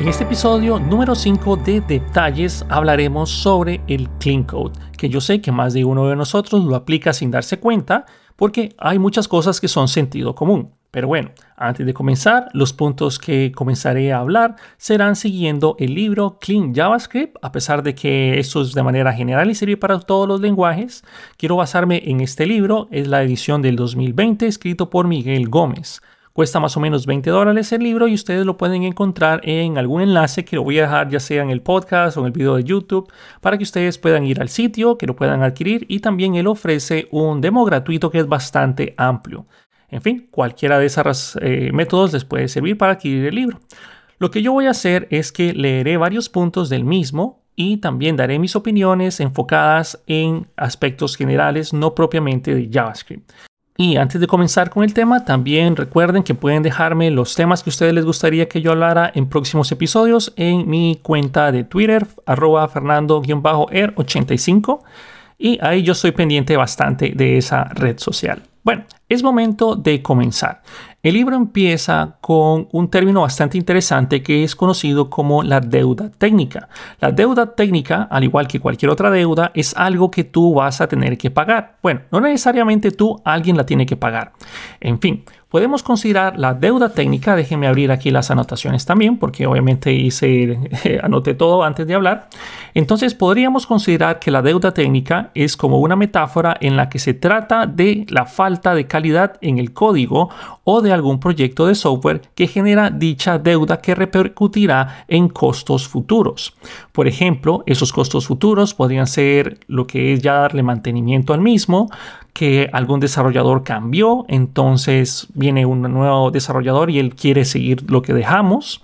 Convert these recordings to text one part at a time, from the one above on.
En este episodio número 5 de detalles hablaremos sobre el Clean Code, que yo sé que más de uno de nosotros lo aplica sin darse cuenta, porque hay muchas cosas que son sentido común. Pero bueno, antes de comenzar, los puntos que comenzaré a hablar serán siguiendo el libro Clean JavaScript, a pesar de que esto es de manera general y sirve para todos los lenguajes. Quiero basarme en este libro, es la edición del 2020 escrito por Miguel Gómez. Cuesta más o menos 20 dólares el libro y ustedes lo pueden encontrar en algún enlace que lo voy a dejar ya sea en el podcast o en el video de YouTube para que ustedes puedan ir al sitio, que lo puedan adquirir y también él ofrece un demo gratuito que es bastante amplio. En fin, cualquiera de esos eh, métodos les puede servir para adquirir el libro. Lo que yo voy a hacer es que leeré varios puntos del mismo y también daré mis opiniones enfocadas en aspectos generales, no propiamente de JavaScript. Y antes de comenzar con el tema, también recuerden que pueden dejarme los temas que a ustedes les gustaría que yo hablara en próximos episodios en mi cuenta de Twitter, arroba fernando-er85. Y ahí yo estoy pendiente bastante de esa red social. Bueno, es momento de comenzar. El libro empieza con un término bastante interesante que es conocido como la deuda técnica. La deuda técnica, al igual que cualquier otra deuda, es algo que tú vas a tener que pagar. Bueno, no necesariamente tú, alguien la tiene que pagar. En fin, podemos considerar la deuda técnica. Déjenme abrir aquí las anotaciones también, porque obviamente hice, anoté todo antes de hablar. Entonces podríamos considerar que la deuda técnica es como una metáfora en la que se trata de la falta de calidad en el código o de algún proyecto de software que genera dicha deuda que repercutirá en costos futuros. Por ejemplo, esos costos futuros podrían ser lo que es ya darle mantenimiento al mismo, que algún desarrollador cambió, entonces viene un nuevo desarrollador y él quiere seguir lo que dejamos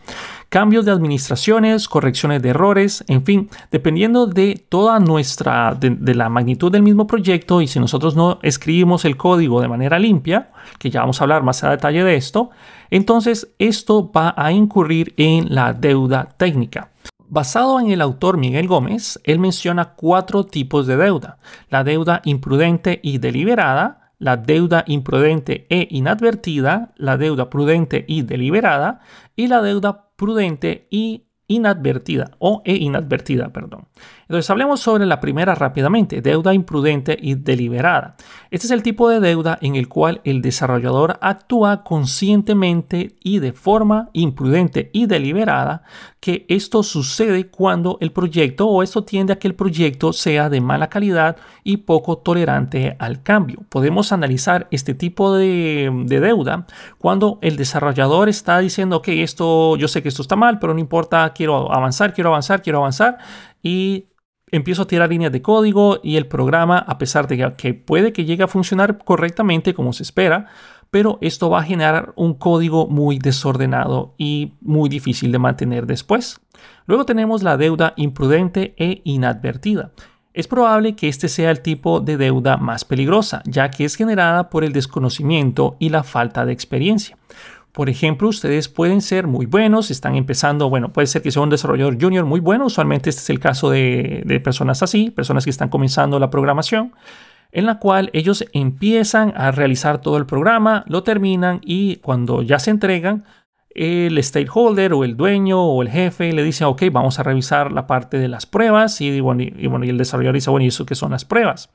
cambios de administraciones, correcciones de errores, en fin, dependiendo de toda nuestra, de, la magnitud del mismo proyecto y si nosotros no escribimos el código de manera limpia, que ya vamos a hablar más a detalle de esto, entonces esto va a incurrir en la deuda técnica. Basado en el autor Miguel Gómez, él menciona cuatro tipos de deuda. La deuda imprudente y deliberada, la deuda imprudente e inadvertida, la deuda prudente y deliberada y la deuda prudente y inadvertida o e inadvertida, perdón. Entonces hablemos sobre la primera rápidamente, deuda imprudente y deliberada. Este es el tipo de deuda en el cual el desarrollador actúa conscientemente y de forma imprudente y deliberada, que esto sucede cuando el proyecto o esto tiende a que el proyecto sea de mala calidad y poco tolerante al cambio. Podemos analizar este tipo de, de deuda cuando el desarrollador está diciendo, ok, esto, yo sé que esto está mal, pero no importa, quiero avanzar, quiero avanzar, quiero avanzar y empiezo a tirar líneas de código y el programa, a pesar de que puede que llegue a funcionar correctamente como se espera, pero esto va a generar un código muy desordenado y muy difícil de mantener después. Luego tenemos la deuda imprudente e inadvertida. Es probable que este sea el tipo de deuda más peligrosa, ya que es generada por el desconocimiento y la falta de experiencia. Por ejemplo, ustedes pueden ser muy buenos, están empezando, bueno, puede ser que sea un desarrollador junior muy bueno, usualmente este es el caso de, de personas así, personas que están comenzando la programación, en la cual ellos empiezan a realizar todo el programa, lo terminan y cuando ya se entregan, el stakeholder o el dueño o el jefe le dice, ok, vamos a revisar la parte de las pruebas y, bueno, y, bueno, y el desarrollador dice, bueno, ¿y eso qué son las pruebas?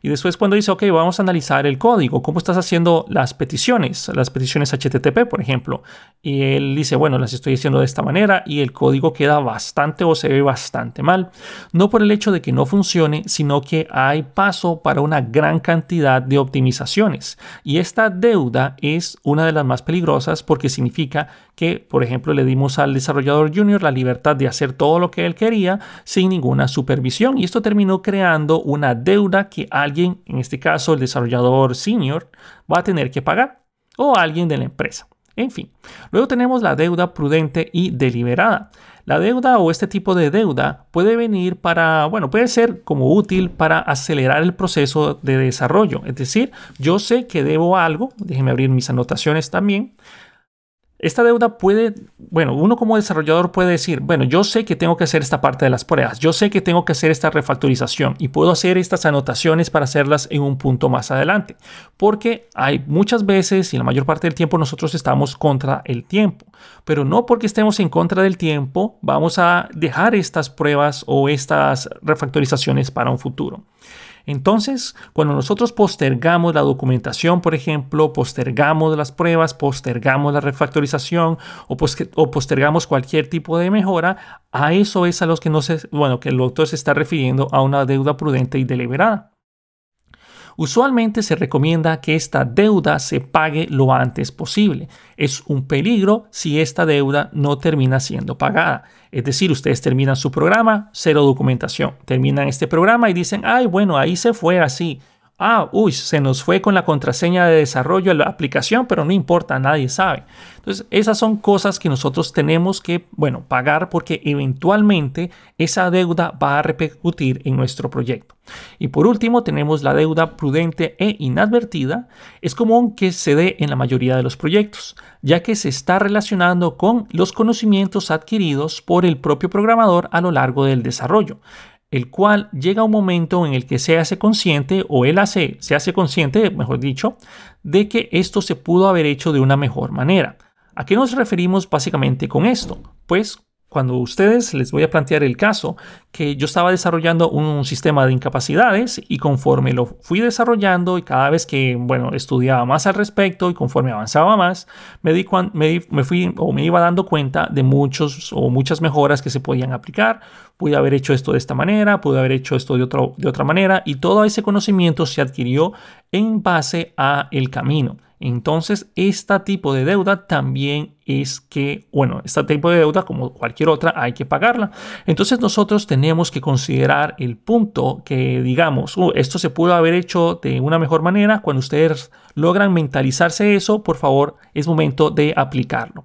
Y después cuando dice, ok, vamos a analizar el código, cómo estás haciendo las peticiones, las peticiones HTTP, por ejemplo. Y él dice, bueno, las estoy haciendo de esta manera y el código queda bastante o se ve bastante mal. No por el hecho de que no funcione, sino que hay paso para una gran cantidad de optimizaciones. Y esta deuda es una de las más peligrosas porque significa que, por ejemplo, le dimos al desarrollador junior la libertad de hacer todo lo que él quería sin ninguna supervisión. Y esto terminó creando una deuda que alguien, en este caso el desarrollador senior, va a tener que pagar o alguien de la empresa. En fin, luego tenemos la deuda prudente y deliberada. La deuda o este tipo de deuda puede venir para, bueno, puede ser como útil para acelerar el proceso de desarrollo. Es decir, yo sé que debo algo, déjenme abrir mis anotaciones también, esta deuda puede, bueno, uno como desarrollador puede decir, bueno, yo sé que tengo que hacer esta parte de las pruebas, yo sé que tengo que hacer esta refactorización y puedo hacer estas anotaciones para hacerlas en un punto más adelante, porque hay muchas veces y la mayor parte del tiempo nosotros estamos contra el tiempo, pero no porque estemos en contra del tiempo vamos a dejar estas pruebas o estas refactorizaciones para un futuro. Entonces, cuando nosotros postergamos la documentación, por ejemplo, postergamos las pruebas, postergamos la refactorización o, postergamos cualquier tipo de mejora, a eso es a los que no se, bueno, que el autor se está refiriendo a una deuda prudente y deliberada. Usualmente se recomienda que esta deuda se pague lo antes posible. Es un peligro si esta deuda no termina siendo pagada. Es decir, ustedes terminan su programa, cero documentación. Terminan este programa y dicen, ay, bueno, ahí se fue así. Ah, uy, se nos fue con la contraseña de desarrollo de la aplicación, pero no importa, nadie sabe. Entonces, esas son cosas que nosotros tenemos que, bueno, pagar porque eventualmente esa deuda va a repercutir en nuestro proyecto. Y por último, tenemos la deuda prudente e inadvertida. Es común que se dé en la mayoría de los proyectos, ya que se está relacionando con los conocimientos adquiridos por el propio programador a lo largo del desarrollo el cual llega un momento en el que se hace consciente, o él hace, se hace consciente, mejor dicho, de que esto se pudo haber hecho de una mejor manera. ¿A qué nos referimos básicamente con esto? Pues cuando ustedes les voy a plantear el caso que yo estaba desarrollando un sistema de incapacidades y conforme lo fui desarrollando y cada vez que bueno estudiaba más al respecto y conforme avanzaba más me di me, fui o me iba dando cuenta de muchos o muchas mejoras que se podían aplicar. Pude haber hecho esto de esta manera pude haber hecho esto de, de otra manera y todo ese conocimiento se adquirió en base a el camino entonces, este tipo de deuda también es que, bueno, este tipo de deuda, como cualquier otra, hay que pagarla. Entonces, nosotros tenemos que considerar el punto que digamos, uh, esto se pudo haber hecho de una mejor manera. Cuando ustedes logran mentalizarse eso, por favor, es momento de aplicarlo.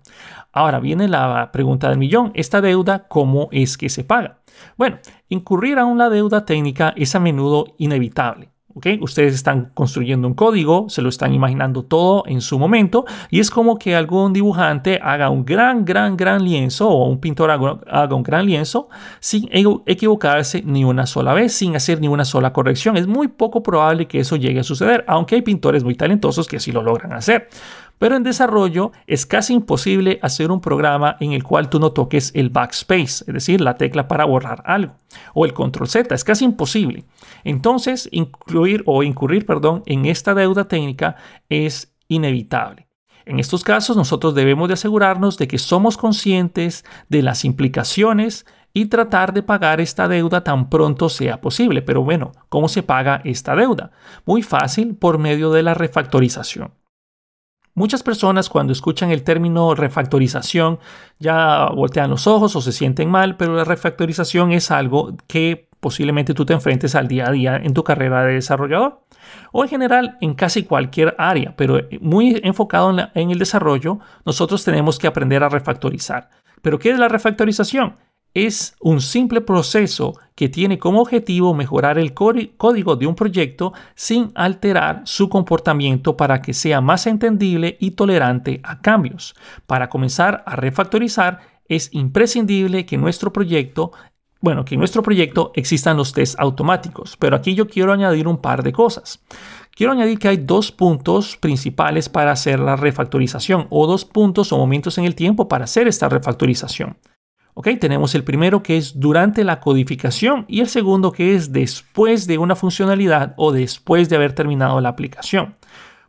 Ahora viene la pregunta del millón. ¿Esta deuda cómo es que se paga? Bueno, incurrir a una deuda técnica es a menudo inevitable. Ustedes están construyendo un código, se lo están imaginando todo en su momento y es como que algún dibujante haga un gran, gran, gran lienzo o un pintor haga, un gran lienzo sin equivocarse ni una sola vez, sin hacer ni una sola corrección. Es muy poco probable que eso llegue a suceder, aunque hay pintores muy talentosos que sí lo logran hacer. Pero en desarrollo es casi imposible hacer un programa en el cual tú no toques el backspace, es decir, la tecla para borrar algo, o el control Z, es casi imposible. Entonces, incluir o incurrir, perdón, en esta deuda técnica es inevitable. En estos casos, nosotros debemos de asegurarnos de que somos conscientes de las implicaciones y tratar de pagar esta deuda tan pronto sea posible. Pero bueno, ¿cómo se paga esta deuda? Muy fácil por medio de la refactorización. Muchas personas cuando escuchan el término refactorización ya voltean los ojos o se sienten mal, pero la refactorización es algo que posiblemente tú te enfrentes al día a día en tu carrera de desarrollador o en general en casi cualquier área, pero muy enfocado en, el desarrollo, nosotros tenemos que aprender a refactorizar. ¿Pero qué es la refactorización? Es un simple proceso que tiene como objetivo mejorar el código de un proyecto sin alterar su comportamiento para que sea más entendible y tolerante a cambios. Para comenzar a refactorizar es imprescindible que nuestro proyecto bueno, que en nuestro proyecto existan los tests automáticos, pero aquí yo quiero añadir un par de cosas. Quiero añadir que hay dos puntos principales para hacer la refactorización o dos puntos o momentos en el tiempo para hacer esta refactorización. Ok, tenemos el primero que es durante la codificación y el segundo que es después de una funcionalidad o después de haber terminado la aplicación.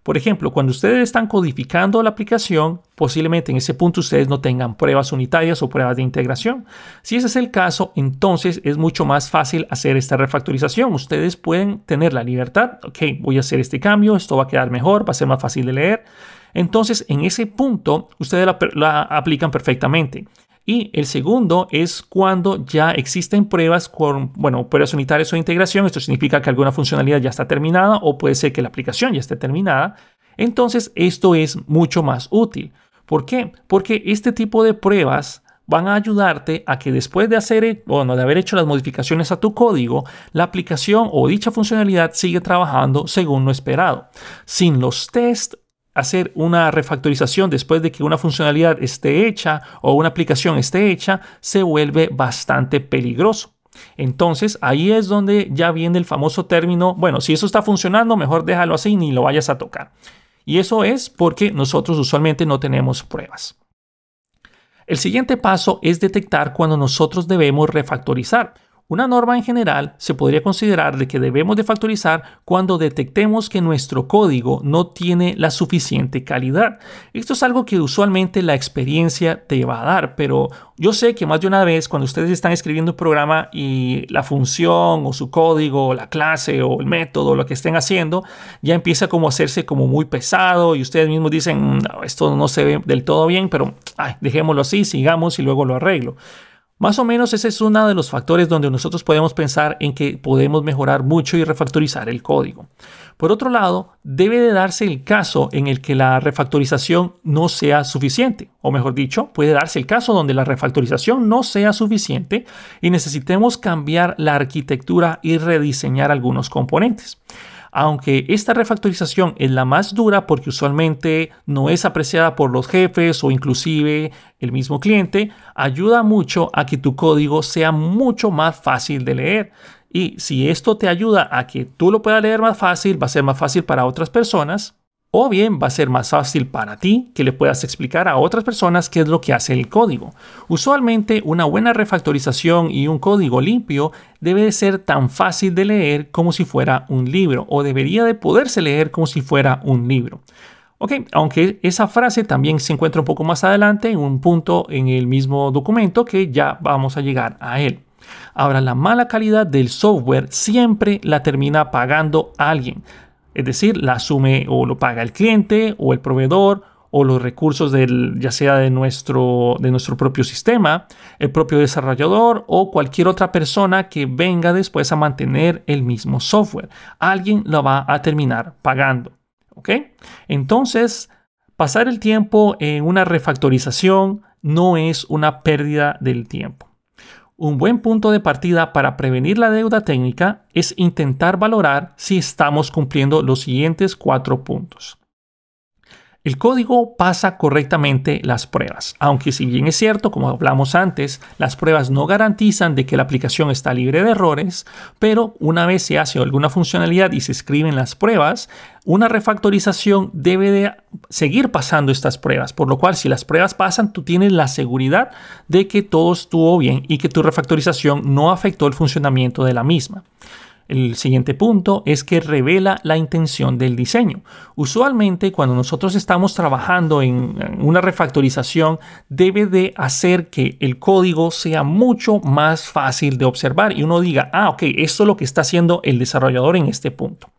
Por ejemplo, cuando ustedes están codificando la aplicación, posiblemente en ese punto ustedes no tengan pruebas unitarias o pruebas de integración. Si ese es el caso, entonces es mucho más fácil hacer esta refactorización. Ustedes pueden tener la libertad, ok, voy a hacer este cambio, esto va a quedar mejor, va a ser más fácil de leer. Entonces, en ese punto, ustedes la, la aplican perfectamente. Y el segundo es cuando ya existen pruebas con, bueno, pruebas unitarias o integración. Esto significa que alguna funcionalidad ya está terminada o puede ser que la aplicación ya esté terminada. Entonces, esto es mucho más útil. ¿Por qué? Porque este tipo de pruebas van a ayudarte a que después de hacer, bueno, de haber hecho las modificaciones a tu código, la aplicación o dicha funcionalidad sigue trabajando según lo esperado. Sin los tests hacer una refactorización después de que una funcionalidad esté hecha o una aplicación esté hecha se vuelve bastante peligroso. Entonces ahí es donde ya viene el famoso término, bueno, si eso está funcionando, mejor déjalo así ni lo vayas a tocar. Y eso es porque nosotros usualmente no tenemos pruebas. El siguiente paso es detectar cuando nosotros debemos refactorizar. Una norma en general se podría considerar de que debemos de factorizar cuando detectemos que nuestro código no tiene la suficiente calidad. Esto es algo que usualmente la experiencia te va a dar, pero yo sé que más de una vez cuando ustedes están escribiendo un programa y la función o su código, o la clase o el método, lo que estén haciendo, ya empieza como a hacerse como muy pesado y ustedes mismos dicen, esto no se ve del todo bien, pero dejémoslo así, sigamos y luego lo arreglo. Más o menos ese es uno de los factores donde nosotros podemos pensar en que podemos mejorar mucho y refactorizar el código. Por otro lado, debe de darse el caso en el que la refactorización no sea suficiente, o mejor dicho, puede darse el caso donde la refactorización no sea suficiente y necesitemos cambiar la arquitectura y rediseñar algunos componentes aunque esta refactorización es la más dura porque usualmente no es apreciada por los jefes o inclusive el mismo cliente, ayuda mucho a que tu código sea mucho más fácil de leer. Y si esto te ayuda a que tú lo puedas leer más fácil, va a ser más fácil para otras personas o bien va a ser más fácil para ti que le puedas explicar a otras personas qué es lo que hace el código. Usualmente una buena refactorización y un código limpio debe de ser tan fácil de leer como si fuera un libro o debería de poderse leer como si fuera un libro. Ok, aunque esa frase también se encuentra un poco más adelante en un punto en el mismo documento que ya vamos a llegar a él. Ahora, la mala calidad del software siempre la termina pagando alguien. Es decir, la asume o lo paga el cliente o el proveedor o los recursos del, ya sea de nuestro, de nuestro propio sistema, el propio desarrollador o cualquier otra persona que venga después a mantener el mismo software. Alguien lo va a terminar pagando. Entonces, pasar el tiempo en una refactorización no es una pérdida del tiempo. Un buen punto de partida para prevenir la deuda técnica es intentar valorar si estamos cumpliendo los siguientes cuatro puntos. El código pasa correctamente las pruebas, aunque si bien es cierto, como hablamos antes, las pruebas no garantizan de que la aplicación está libre de errores, pero una vez se hace alguna funcionalidad y se escriben las pruebas, una refactorización debe de seguir pasando estas pruebas, por lo cual si las pruebas pasan, tú tienes la seguridad de que todo estuvo bien y que tu refactorización no afectó el funcionamiento de la misma. El siguiente punto es que revela la intención del diseño. Usualmente cuando nosotros estamos trabajando en una refactorización debe de hacer que el código sea mucho más fácil de observar y uno diga, ah, ok, esto es lo que está haciendo el desarrollador en este punto.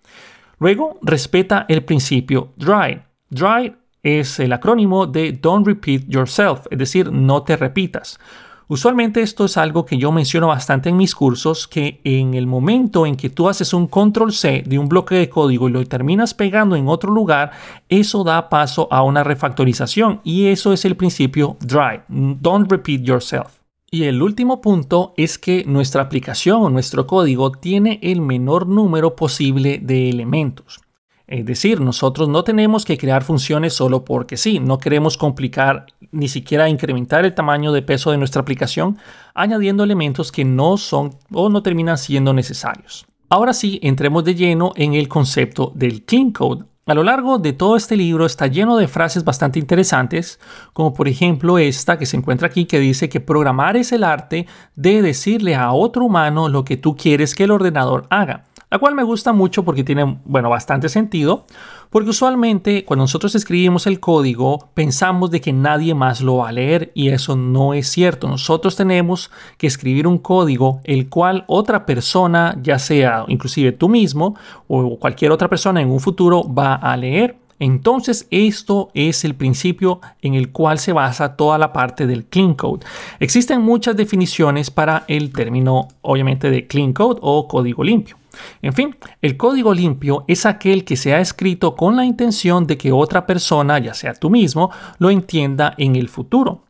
Luego, respeta el principio DRY. DRY es el acrónimo de Don't Repeat Yourself, es decir, no te repitas. Usualmente esto es algo que yo menciono bastante en mis cursos, que en el momento en que tú haces un control C de un bloque de código y lo terminas pegando en otro lugar, eso da paso a una refactorización y eso es el principio DRY, don't repeat yourself. Y el último punto es que nuestra aplicación o nuestro código tiene el menor número posible de elementos. Es decir, nosotros no tenemos que crear funciones solo porque sí, no queremos complicar ni siquiera incrementar el tamaño de peso de nuestra aplicación añadiendo elementos que no son o no terminan siendo necesarios. Ahora sí, entremos de lleno en el concepto del clean code. A lo largo de todo este libro está lleno de frases bastante interesantes, como por ejemplo esta que se encuentra aquí que dice que programar es el arte de decirle a otro humano lo que tú quieres que el ordenador haga la cual me gusta mucho porque tiene, bueno, bastante sentido, porque usualmente cuando nosotros escribimos el código pensamos de que nadie más lo va a leer y eso no es cierto. Nosotros tenemos que escribir un código el cual otra persona, ya sea inclusive tú mismo o cualquier otra persona en un futuro va a leer. Entonces, esto es el principio en el cual se basa toda la parte del clean code. Existen muchas definiciones para el término, obviamente, de clean code o código limpio. En fin, el código limpio es aquel que se ha escrito con la intención de que otra persona, ya sea tú mismo, lo entienda en el futuro.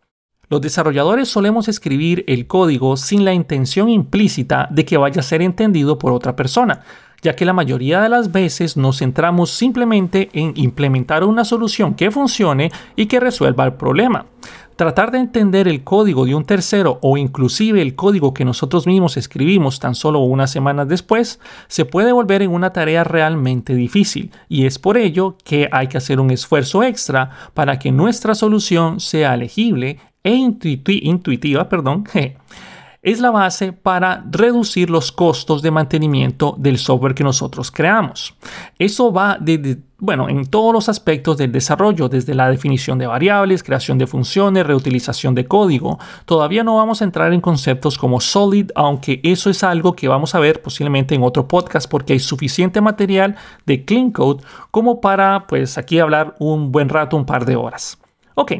Los desarrolladores solemos escribir el código sin la intención implícita de que vaya a ser entendido por otra persona ya que la mayoría de las veces nos centramos simplemente en implementar una solución que funcione y que resuelva el problema. Tratar de entender el código de un tercero o inclusive el código que nosotros mismos escribimos tan solo unas semanas después se puede volver en una tarea realmente difícil. Y es por ello que hay que hacer un esfuerzo extra para que nuestra solución sea legible e intuitiva, perdón, es la base para reducir los costos de mantenimiento del software que nosotros creamos. Eso va de, bueno, en todos los aspectos del desarrollo, desde la definición de variables, creación de funciones, reutilización de código. Todavía no vamos a entrar en conceptos como Solid, aunque eso es algo que vamos a ver posiblemente en otro podcast porque hay suficiente material de Clean Code como para, pues, aquí hablar un buen rato, un par de horas. Ok,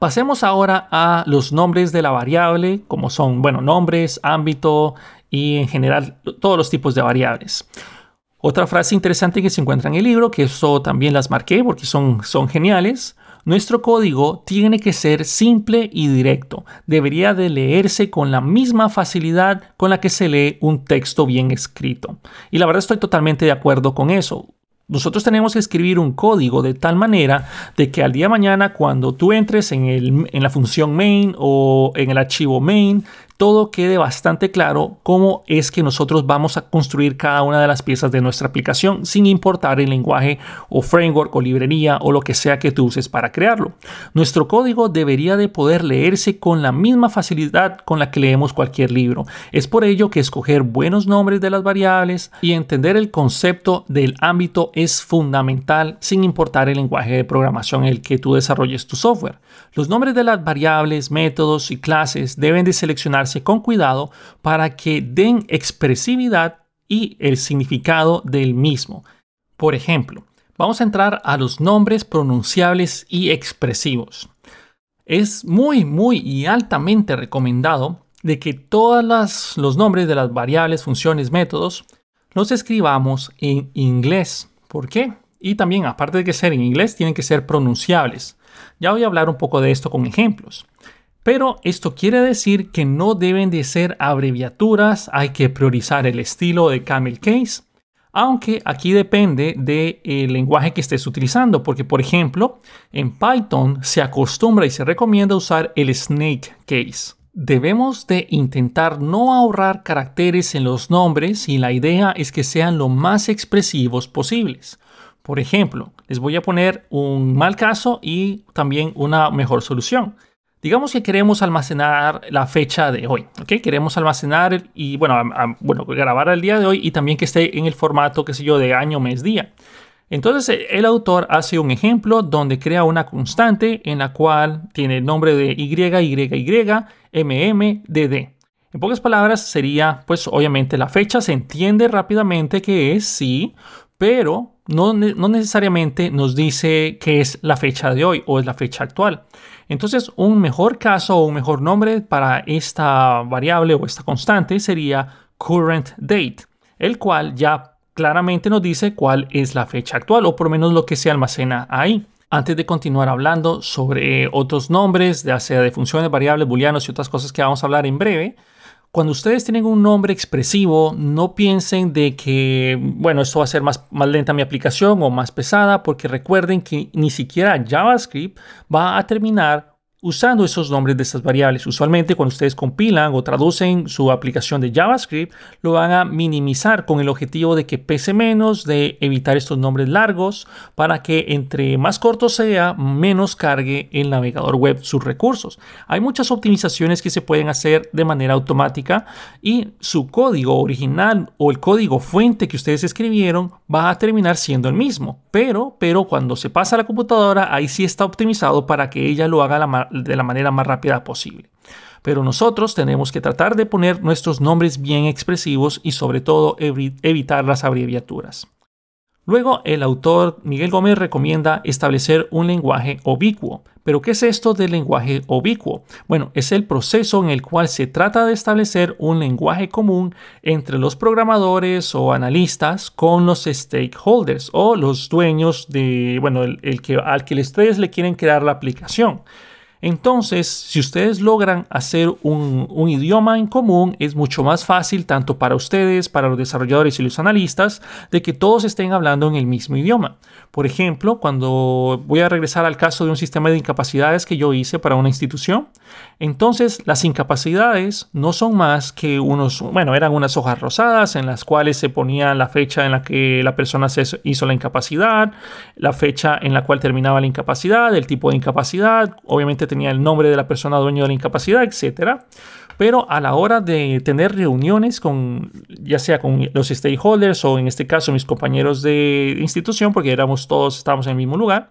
Pasemos ahora a los nombres de la variable, como son, bueno, nombres, ámbito y en general todos los tipos de variables. Otra frase interesante que se encuentra en el libro, que eso también las marqué porque son, son geniales. Nuestro código tiene que ser simple y directo. Debería de leerse con la misma facilidad con la que se lee un texto bien escrito. Y la verdad estoy totalmente de acuerdo con eso. Nosotros tenemos que escribir un código de tal manera de que al día de mañana cuando tú entres en, en la función main o en el archivo main, todo quede bastante claro cómo es que nosotros vamos a construir cada una de las piezas de nuestra aplicación sin importar el lenguaje o framework o librería o lo que sea que tú uses para crearlo. Nuestro código debería de poder leerse con la misma facilidad con la que leemos cualquier libro. Es por ello que escoger buenos nombres de las variables y entender el concepto del ámbito es fundamental sin importar el lenguaje de programación en el que tú desarrolles tu software. Los nombres de las variables, métodos y clases deben de seleccionarse con cuidado para que den expresividad y el significado del mismo. Por ejemplo, vamos a entrar a los nombres pronunciables y expresivos. Es muy, muy y altamente recomendado de que todos los nombres de las variables, funciones, métodos los escribamos en inglés. ¿Por qué? Y también, aparte de que ser en inglés, tienen que ser pronunciables. Ya voy a hablar un poco de esto con ejemplos. Pero esto quiere decir que no deben de ser abreviaturas, hay que priorizar el estilo de camel case, aunque aquí depende del lenguaje que estés utilizando, porque por ejemplo, en Python se acostumbra y se recomienda usar el snake case. Debemos de intentar no ahorrar caracteres en los nombres y la idea es que sean lo más expresivos posibles. Por ejemplo, les voy a poner un mal caso y también una mejor solución. Digamos que queremos almacenar la fecha de hoy, ¿ok? Queremos almacenar y, bueno, bueno, grabar el día de hoy y también que esté en el formato, qué sé yo, de año, mes, día. Entonces e, el autor hace un ejemplo donde crea una constante en la cual tiene el nombre de y, y, y, mm, dd. En pocas palabras sería, pues obviamente la fecha se entiende rápidamente que es sí, pero no, no necesariamente nos dice que es la fecha de hoy o es la fecha actual. Entonces, un mejor caso o un mejor nombre para esta variable o esta constante sería current date, el cual ya claramente nos dice cuál es la fecha actual o por lo menos lo que se almacena ahí. Antes de continuar hablando sobre otros nombres, ya sea de funciones, variables, booleanos y otras cosas que vamos a hablar en breve, cuando ustedes tienen un nombre expresivo, no piensen de que, bueno, esto va a ser más, más lenta mi aplicación o más pesada, porque recuerden que ni siquiera JavaScript va a terminar usando esos nombres de estas variables. Usualmente cuando ustedes compilan o traducen su aplicación de JavaScript, lo van a minimizar con el objetivo de que pese menos, de evitar estos nombres largos, para que entre más corto sea, menos cargue el navegador web sus recursos. Hay muchas optimizaciones que se pueden hacer de manera automática y su código original o el código fuente que ustedes escribieron va a terminar siendo el mismo. Pero, pero cuando se pasa a la computadora, ahí sí está optimizado para que ella lo haga de la manera más rápida posible. Pero nosotros tenemos que tratar de poner nuestros nombres bien expresivos y sobre todo evitar las abreviaturas. Luego, el autor Miguel Gómez recomienda establecer un lenguaje ubicuo. ¿Pero qué es esto del lenguaje ubicuo? Bueno, es el proceso en el cual se trata de establecer un lenguaje común entre los programadores o analistas con los stakeholders o los dueños de, bueno, el, que, al que ustedes le quieren crear la aplicación. Entonces, si ustedes logran hacer un, idioma en común, es mucho más fácil tanto para ustedes, para los desarrolladores y los analistas, de que todos estén hablando en el mismo idioma. Por ejemplo, cuando voy a regresar al caso de un sistema de incapacidades que yo hice para una institución, entonces las incapacidades no son más que unos, bueno, eran unas hojas rosadas en las cuales se ponía la fecha en la que la persona se hizo la incapacidad, la fecha en la cual terminaba la incapacidad, el tipo de incapacidad, obviamente tenía el nombre de la persona dueño de la incapacidad, etc. Pero a la hora de tener reuniones con, ya sea con los stakeholders o en este caso mis compañeros de institución, porque éramos todos, estábamos en el mismo lugar,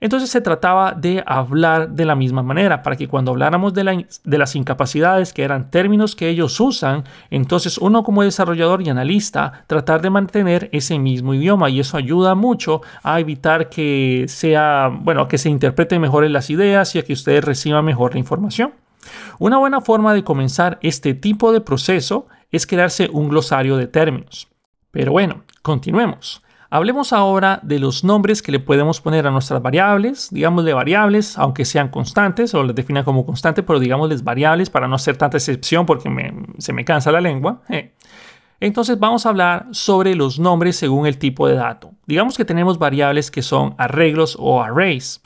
entonces se trataba de hablar de la misma manera, para que cuando habláramos de, las incapacidades, que eran términos que ellos usan, entonces uno como desarrollador y analista, tratar de mantener ese mismo idioma y eso ayuda mucho a evitar que sea, bueno, que se interpreten mejor las ideas y a que ustedes reciban mejor la información. Una buena forma de comenzar este tipo de proceso es crearse un glosario de términos. Pero bueno, continuemos. Hablemos ahora de los nombres que le podemos poner a nuestras variables, digámosle variables, aunque sean constantes o las defina como constante, pero digámosles variables para no hacer tanta excepción porque se me cansa la lengua. Eh. Entonces vamos a hablar sobre los nombres según el tipo de dato. Digamos que tenemos variables que son arreglos o arrays.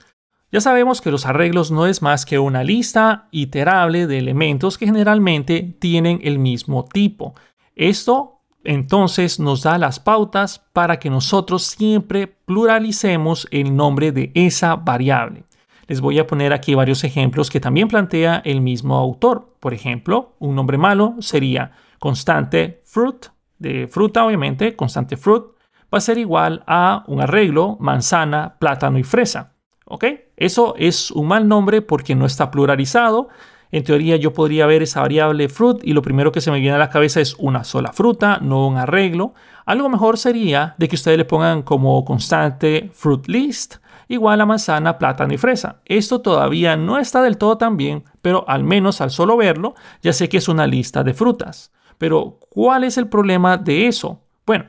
Ya sabemos que los arreglos no es más que una lista iterable de elementos que generalmente tienen el mismo tipo. Esto entonces nos da las pautas para que nosotros siempre pluralicemos el nombre de esa variable. Les voy a poner aquí varios ejemplos que también plantea el mismo autor. Por ejemplo, un nombre malo sería constante fruit, de fruta obviamente, constante fruit, va a ser igual a un arreglo manzana, plátano y fresa. ¿Ok? Eso es un mal nombre porque no está pluralizado en teoría yo podría ver esa variable fruit y lo primero que se me viene a la cabeza es una sola fruta, no un arreglo. Algo mejor sería de que ustedes le pongan como constante fruit list igual a manzana, plátano y fresa. Esto todavía no está del todo tan bien, pero al menos al solo verlo ya sé que es una lista de frutas. Pero ¿cuál es el problema de eso? Bueno,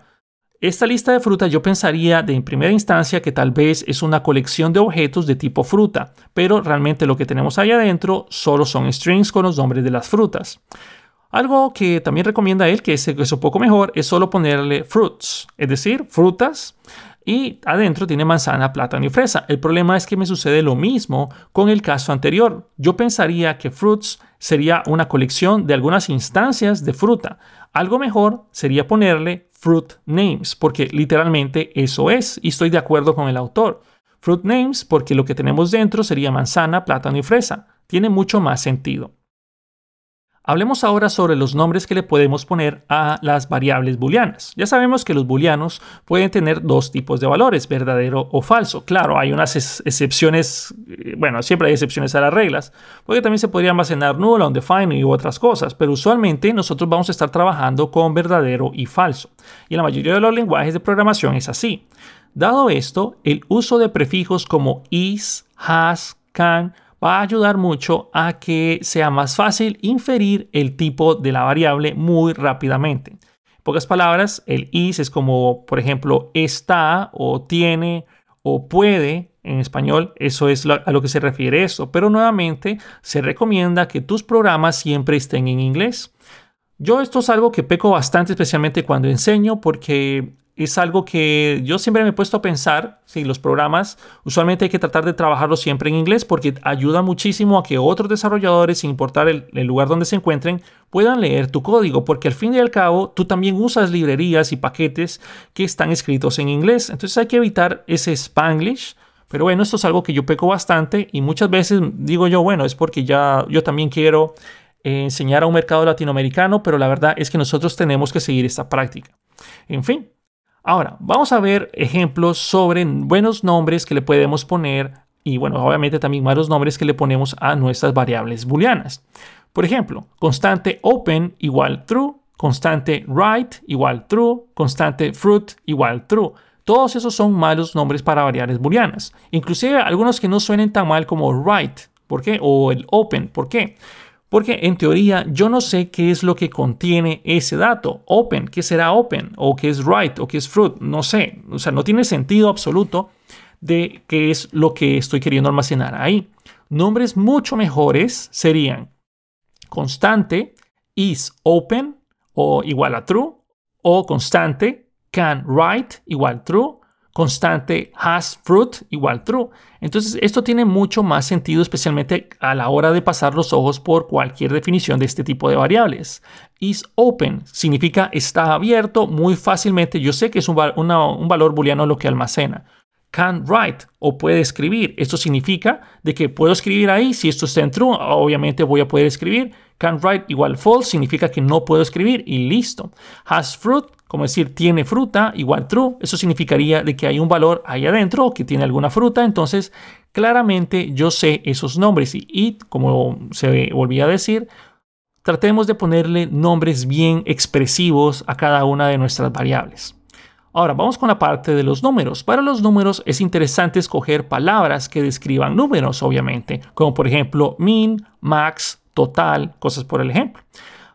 esta lista de frutas yo pensaría de en primera instancia que tal vez es una colección de objetos de tipo fruta, pero realmente lo que tenemos ahí adentro solo son strings con los nombres de las frutas. Algo que también recomienda él, que es, es un poco mejor, es solo ponerle fruits, es decir, frutas, y adentro tiene manzana, plátano y fresa. El problema es que me sucede lo mismo con el caso anterior. Yo pensaría que fruits sería una colección de algunas instancias de fruta. Algo mejor sería ponerle fruit names, porque literalmente eso es, y estoy de acuerdo con el autor. Fruit names porque lo que tenemos dentro sería manzana, plátano y fresa. Tiene mucho más sentido. Hablemos ahora sobre los nombres que le podemos poner a las variables booleanas. Ya sabemos que los booleanos pueden tener dos tipos de valores, verdadero o falso. Claro, hay unas excepciones, eh, bueno, siempre hay excepciones a las reglas, porque también se podría almacenar null, undefined y otras cosas, pero usualmente nosotros vamos a estar trabajando con verdadero y falso. Y la mayoría de los lenguajes de programación es así. Dado esto, el uso de prefijos como is, has, can, va a ayudar mucho a que sea más fácil inferir el tipo de la variable muy rápidamente. En pocas palabras, el is es como, por ejemplo, está o tiene o puede en español, eso es a lo que se refiere esto, pero nuevamente se recomienda que tus programas siempre estén en inglés. Yo esto es algo que peco bastante, especialmente cuando enseño, porque es algo que yo siempre me he puesto a pensar, si los programas usualmente hay que tratar de trabajarlos siempre en inglés porque ayuda muchísimo a que otros desarrolladores, sin importar el, lugar donde se encuentren, puedan leer tu código, porque al fin y al cabo tú también usas librerías y paquetes que están escritos en inglés. Entonces hay que evitar ese spanglish. Pero bueno, esto es algo que yo peco bastante y muchas veces digo yo, bueno, es porque ya yo también quiero eh, enseñar a un mercado latinoamericano, pero la verdad es que nosotros tenemos que seguir esta práctica. En fin, Ahora, vamos a ver ejemplos sobre buenos nombres que le podemos poner y, bueno, obviamente también malos nombres que le ponemos a nuestras variables booleanas. Por ejemplo, constante open igual true, constante right igual true, constante fruit igual true. Todos esos son malos nombres para variables booleanas. Inclusive algunos que no suenen tan mal como right, ¿por qué? O el open, ¿por qué? Porque en teoría yo no sé qué es lo que contiene ese dato. Open, ¿qué será open? O qué es write, o qué es fruit, no sé. O sea, no tiene sentido absoluto de qué es lo que estoy queriendo almacenar ahí. Nombres mucho mejores serían constante, is open o igual a true, o constante, can write igual true, constante has fruit igual true. Entonces esto tiene mucho más sentido especialmente a la hora de pasar los ojos por cualquier definición de este tipo de variables. Is open significa está abierto muy fácilmente. Yo sé que es un, un valor booleano lo que almacena can write o puede escribir. Esto significa de que puedo escribir ahí. Si esto está en true, obviamente voy a poder escribir. Can write igual false significa que no puedo escribir y listo. Has fruit, como decir tiene fruta, igual true. Eso significaría de que hay un valor ahí adentro o que tiene alguna fruta. Entonces, claramente yo sé esos nombres y, y como se volvía a decir, tratemos de ponerle nombres bien expresivos a cada una de nuestras variables. Ahora vamos con la parte de los números. Para los números es interesante escoger palabras que describan números, obviamente, como por ejemplo min, max, total, cosas por el ejemplo.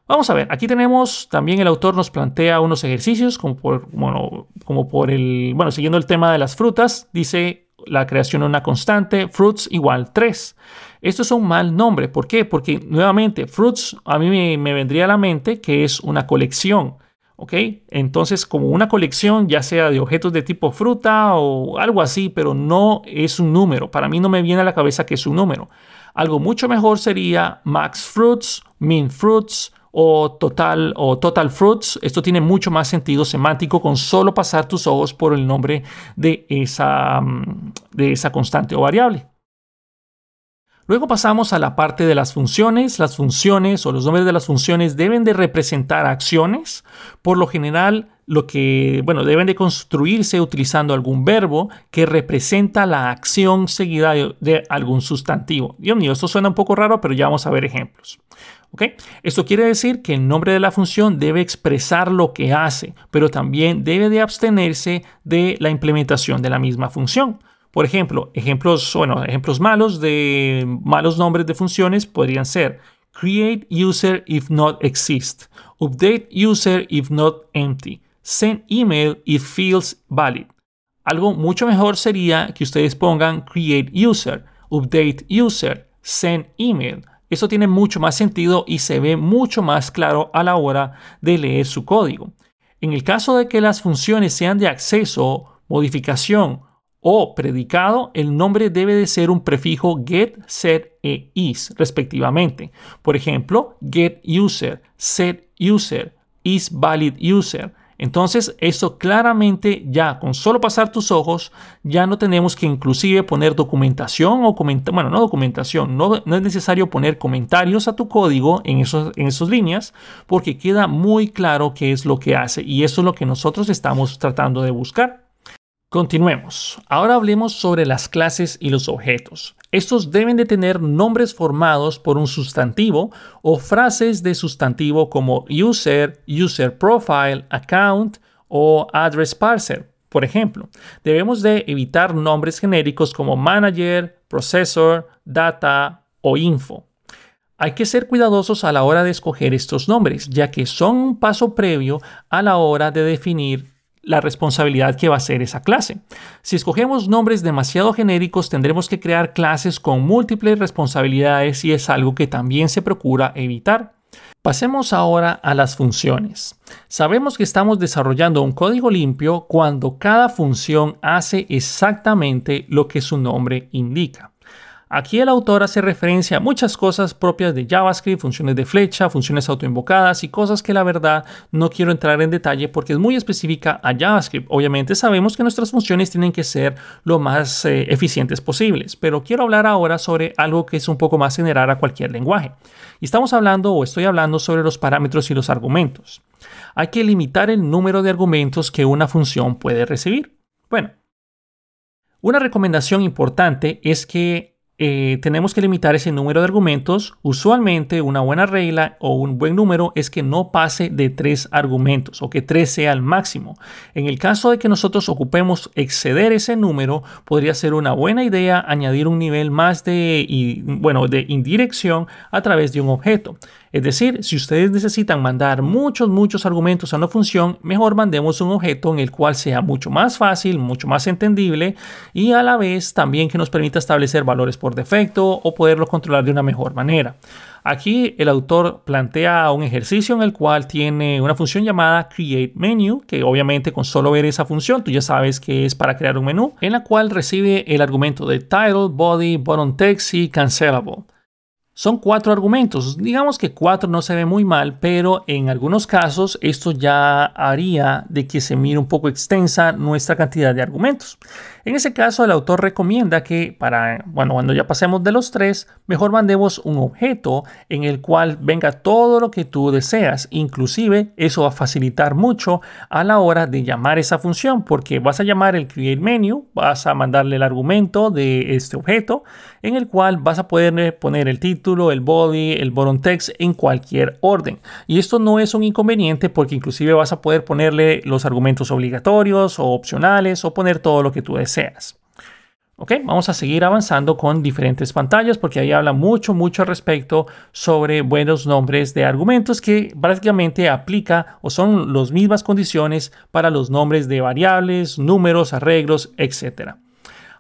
Vamos a ver, aquí tenemos también el autor nos plantea unos ejercicios como por, bueno, como por el, bueno, siguiendo el tema de las frutas, dice la creación de una constante, fruits igual 3. Esto es un mal nombre, ¿por qué? Porque nuevamente, fruits a mí me, me vendría a la mente que es una colección. ¿Ok? Entonces, como una colección, ya sea de objetos de tipo fruta o algo así, pero no es un número. Para mí no me viene a la cabeza que es un número. Algo mucho mejor sería max fruits, min fruits o total o total fruits. Esto tiene mucho más sentido semántico con solo pasar tus ojos por el nombre de esa, mm, de esa constante o variable. Luego pasamos a la parte de las funciones. Las funciones o los nombres de las funciones deben de representar acciones. Por lo general, lo que, bueno, deben de construirse utilizando algún verbo que representa la acción seguida de, algún sustantivo. Dios mío, esto suena un poco raro, pero ya vamos a ver ejemplos. ¿Okay? Esto quiere decir que el nombre de la función debe expresar lo que hace, pero también debe de abstenerse de la implementación de la misma función. Por ejemplo, ejemplos, bueno, ejemplos malos de malos nombres de funciones podrían ser create user if not exist, update user if not empty, send email if feels valid. Algo mucho mejor sería que ustedes pongan create user, update user, send email. Eso tiene mucho más sentido y se ve mucho más claro a la hora de leer su código. En el caso de que las funciones sean de acceso, modificación o predicado, el nombre debe de ser un prefijo get, set e is, respectivamente. Por ejemplo, get user, set user, is valid user. Entonces, esto claramente ya con solo pasar tus ojos, ya no tenemos que inclusive poner documentación o comentar, bueno, no documentación, no, no, es necesario poner comentarios a tu código en, esos, en esas líneas, porque queda muy claro qué es lo que hace y eso es lo que nosotros estamos tratando de buscar. Continuemos. Ahora hablemos sobre las clases y los objetos. Estos deben de tener nombres formados por un sustantivo o frases de sustantivo como user, user profile, account o address parser. Por ejemplo, debemos de evitar nombres genéricos como manager, processor, data o info. Hay que ser cuidadosos a la hora de escoger estos nombres, ya que son un paso previo a la hora de definir la responsabilidad que va a ser esa clase. Si escogemos nombres demasiado genéricos, tendremos que crear clases con múltiples responsabilidades y es algo que también se procura evitar. Pasemos ahora a las funciones. Sabemos que estamos desarrollando un código limpio cuando cada función hace exactamente lo que su nombre indica. Aquí el autor hace referencia a muchas cosas propias de JavaScript, funciones de flecha, funciones autoinvocadas y cosas que la verdad no quiero entrar en detalle porque es muy específica a JavaScript. Obviamente sabemos que nuestras funciones tienen que ser lo más eh, eficientes posibles, pero quiero hablar ahora sobre algo que es un poco más general a cualquier lenguaje. Y estamos hablando o estoy hablando sobre los parámetros y los argumentos. Hay que limitar el número de argumentos que una función puede recibir. Bueno, una recomendación importante es que eh, tenemos que limitar ese número de argumentos. Usualmente una buena regla o un buen número es que no pase de tres argumentos o que tres sea el máximo. En el caso de que nosotros ocupemos exceder ese número, podría ser una buena idea añadir un nivel más de, bueno, de indirección a través de un objeto. Es decir, si ustedes necesitan mandar muchos, muchos argumentos a una función, mejor mandemos un objeto en el cual sea mucho más fácil, mucho más entendible y a la vez también que nos permita establecer valores por defecto o poderlo controlar de una mejor manera. Aquí el autor plantea un ejercicio en el cual tiene una función llamada create menu, que obviamente con solo ver esa función tú ya sabes que es para crear un menú, en la cual recibe el argumento de title, body, button text y cancelable. Son cuatro argumentos. Digamos que cuatro no se ve muy mal, pero en algunos casos esto ya haría de que se mire un poco extensa nuestra cantidad de argumentos. En ese caso, el autor recomienda que para, bueno, cuando ya pasemos de los tres, mejor mandemos un objeto en el cual venga todo lo que tú deseas. Inclusive, eso va a facilitar mucho a la hora de llamar esa función, porque vas a llamar el create menu, vas a mandarle el argumento de este objeto, en el cual vas a poder poner el título, el body, el bottom text en cualquier orden. Y esto no es un inconveniente porque inclusive vas a poder ponerle los argumentos obligatorios o opcionales o poner todo lo que tú deseas seas. Ok, vamos a seguir avanzando con diferentes pantallas porque ahí habla mucho, mucho respecto sobre buenos nombres de argumentos que prácticamente aplica o son las mismas condiciones para los nombres de variables, números, arreglos, etc.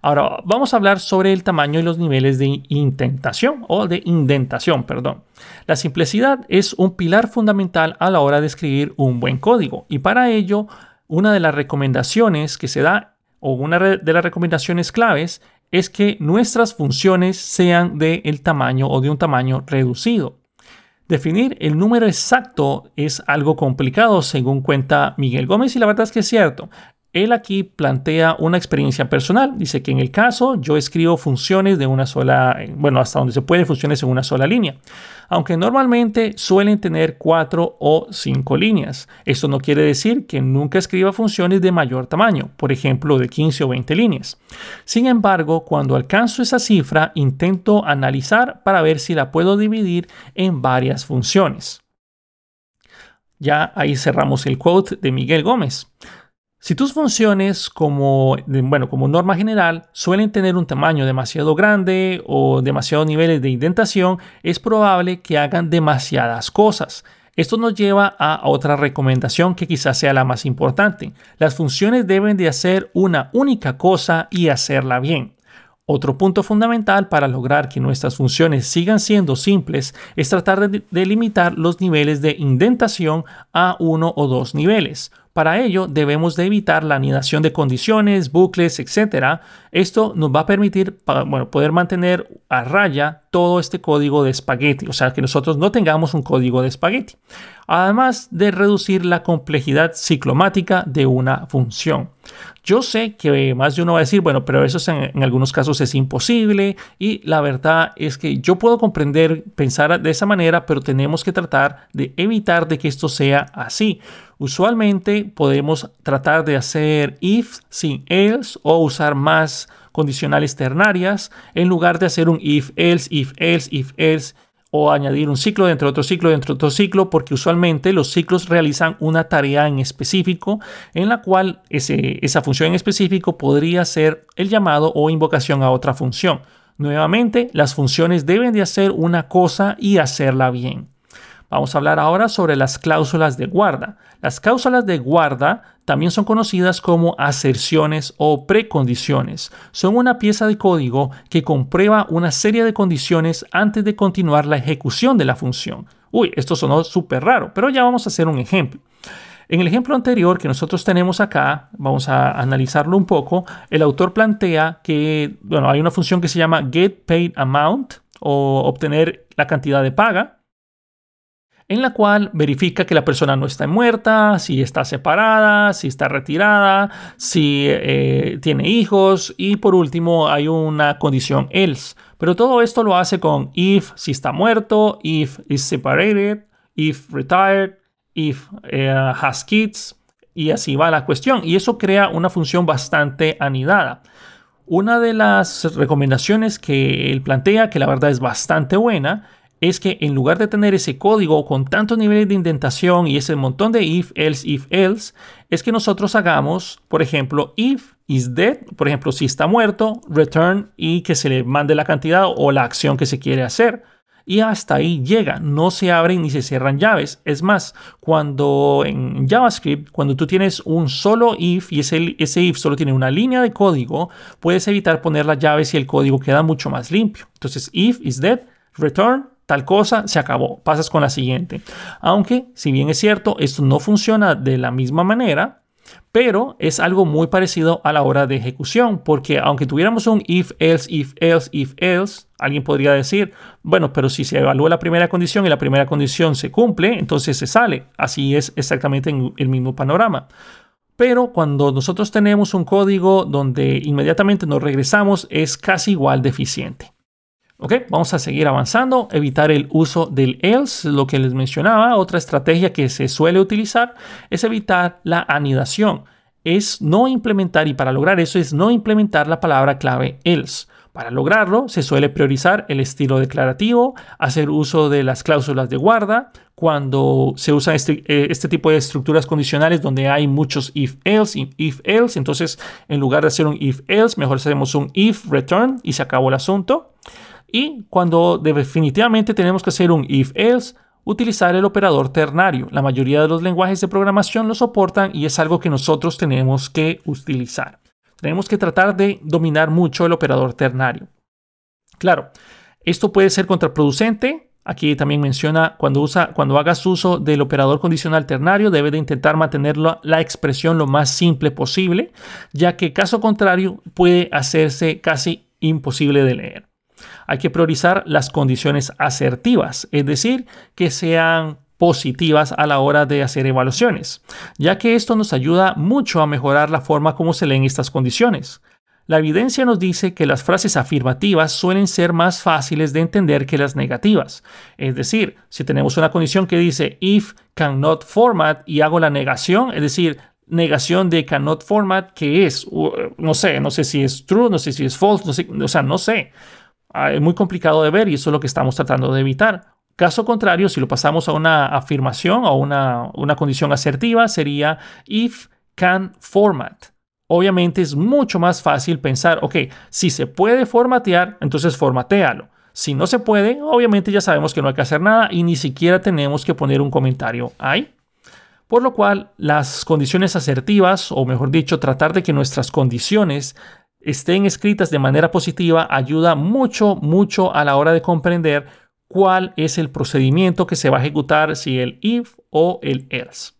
Ahora vamos a hablar sobre el tamaño y los niveles de intentación o de indentación, perdón. La simplicidad es un pilar fundamental a la hora de escribir un buen código y para ello una de las recomendaciones que se da o una de las recomendaciones claves es que nuestras funciones sean de el tamaño o de un tamaño reducido. Definir el número exacto es algo complicado según cuenta Miguel Gómez y la verdad es que es cierto. Él aquí plantea una experiencia personal. Dice que en el caso yo escribo funciones de una sola, bueno, hasta donde se puede funciones en una sola línea. Aunque normalmente suelen tener cuatro o cinco líneas. Esto no quiere decir que nunca escriba funciones de mayor tamaño, por ejemplo de 15 o 20 líneas. Sin embargo, cuando alcanzo esa cifra, intento analizar para ver si la puedo dividir en varias funciones. Ya ahí cerramos el quote de Miguel Gómez. Si tus funciones como, bueno, como norma general suelen tener un tamaño demasiado grande o demasiados niveles de indentación, es probable que hagan demasiadas cosas. Esto nos lleva a otra recomendación que quizás sea la más importante. Las funciones deben de hacer una única cosa y hacerla bien. Otro punto fundamental para lograr que nuestras funciones sigan siendo simples es tratar de, de limitar los niveles de indentación a uno o dos niveles. Para ello debemos de evitar la anidación de condiciones, bucles, etc. Esto nos va a permitir poder mantener a raya todo este código de espagueti, o sea que nosotros no tengamos un código de espagueti. Además de reducir la complejidad ciclomática de una función. Yo sé que más de uno va a decir, bueno, pero eso en, en, algunos casos es imposible y la verdad es que yo puedo comprender, pensar de esa manera, pero tenemos que tratar de evitar de que esto sea así. Usualmente podemos tratar de hacer if sin else o usar más condicionales ternarias en lugar de hacer un if else, if else, if else o añadir un ciclo dentro de otro ciclo dentro de otro ciclo porque usualmente los ciclos realizan una tarea en específico en la cual esa función en específico podría ser el llamado o invocación a otra función. Nuevamente, las funciones deben de hacer una cosa y hacerla bien. Vamos a hablar ahora sobre las cláusulas de guarda. Las cláusulas de guarda también son conocidas como aserciones o precondiciones. Son una pieza de código que comprueba una serie de condiciones antes de continuar la ejecución de la función. Uy, esto sonó súper raro, pero ya vamos a hacer un ejemplo. En el ejemplo anterior que nosotros tenemos acá, vamos a analizarlo un poco, el autor plantea que, bueno, hay una función que se llama getPaidAmount o obtener la cantidad de paga en la cual verifica que la persona no está muerta, si está separada, si está retirada, si eh, tiene hijos y por último hay una condición else. Pero todo esto lo hace con if si está muerto, if is separated, if retired, if eh, has kids y así va la cuestión. Y eso crea una función bastante anidada. Una de las recomendaciones que él plantea, que la verdad es bastante buena, es que en lugar de tener ese código con tantos niveles de indentación y ese montón de if, else, if, else, es que nosotros hagamos, por ejemplo, if is dead, por ejemplo, si está muerto, return y que se le mande la cantidad o la acción que se quiere hacer. y hasta ahí llega. No se abren ni se cierran llaves. Es más, cuando en JavaScript, cuando tú tienes un solo if y ese, ese if solo tiene una línea de código, puedes evitar poner las llaves y el código queda mucho más limpio. Entonces, if is dead, return tal cosa, se acabó, pasas con la siguiente. Aunque, si bien es cierto, esto no funciona de la misma manera, pero es algo muy parecido a la hora de ejecución, porque aunque tuviéramos un if, else, if, else, if, else, alguien podría decir, bueno, pero si se evalúa la primera condición y la primera condición se cumple, entonces se sale. Así es exactamente el mismo panorama. Pero cuando nosotros tenemos un código donde inmediatamente nos regresamos, es casi igual de. Ok, vamos a seguir avanzando. Evitar el uso del else, lo que les mencionaba. Otra estrategia que se suele utilizar es evitar la anidación. Es no implementar, y para lograr eso es no implementar la palabra clave else. Para lograrlo, se suele priorizar el estilo declarativo, hacer uso de las cláusulas de guarda, cuando se usa este, eh, este, tipo de estructuras condicionales donde hay muchos if else, y if else, entonces en lugar de hacer un if else, mejor hacemos un if return y se acabó el asunto. Y cuando definitivamente tenemos que hacer un if-else, utilizar el operador ternario. La mayoría de los lenguajes de programación lo soportan y es algo que nosotros tenemos que utilizar. Tenemos que tratar de dominar mucho el operador ternario. Claro, esto puede ser contraproducente. Aquí también menciona cuando, usa, cuando hagas uso del operador condicional ternario, debe de intentar mantener la expresión lo más simple posible, ya que caso contrario puede hacerse casi imposible de leer. Hay que priorizar las condiciones asertivas, es decir, que sean positivas a la hora de hacer evaluaciones, ya que esto nos ayuda mucho a mejorar la forma como se leen estas condiciones. La evidencia nos dice que las frases afirmativas suelen ser más fáciles de entender que las negativas. Es decir, si tenemos una condición que dice if cannot format y hago la negación, es decir, negación de cannot format, que es, no sé, no sé si es true, no sé si es false, no sé, o sea, no sé. Ah, es muy complicado de ver y eso es lo que estamos tratando de evitar. Caso contrario, si lo pasamos a una afirmación o una, una condición asertiva, sería if can format. Obviamente es mucho más fácil pensar, ok, si se puede formatear, entonces formatealo. Si no se puede, obviamente ya sabemos que no hay que hacer nada y ni siquiera tenemos que poner un comentario ahí. Por lo cual, las condiciones asertivas, o mejor dicho, tratar de que nuestras condiciones estén escritas de manera positiva ayuda mucho, mucho a la hora de comprender cuál es el procedimiento que se va a ejecutar, si el if o el else.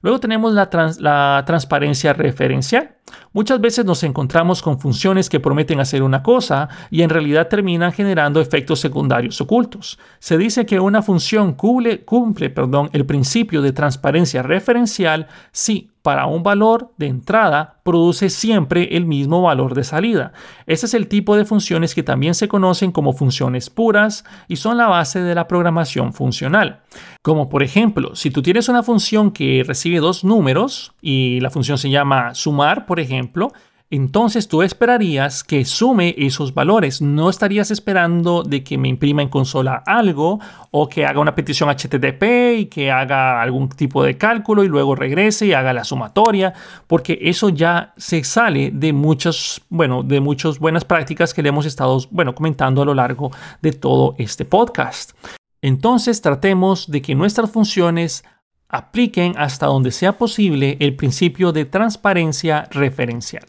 Luego tenemos la, la, transparencia referencial. Muchas veces nos encontramos con funciones que prometen hacer una cosa y en realidad terminan generando efectos secundarios ocultos. Se dice que una función cumple, cumple perdón, el principio de transparencia referencial si para un valor de entrada produce siempre el mismo valor de salida. Este es el tipo de funciones que también se conocen como funciones puras y son la base de la programación funcional. Como por ejemplo, si tú tienes una función que recibe dos números y la función se llama sumar, por ejemplo, entonces tú esperarías que sume esos valores. No estarías esperando de que me imprima en consola algo o que haga una petición HTTP y que haga algún tipo de cálculo y luego regrese y haga la sumatoria, porque eso ya se sale de muchas, bueno, de muchas buenas prácticas que le hemos estado, bueno, comentando a lo largo de todo este podcast. Entonces tratemos de que nuestras funciones apliquen hasta donde sea posible el principio de transparencia referencial.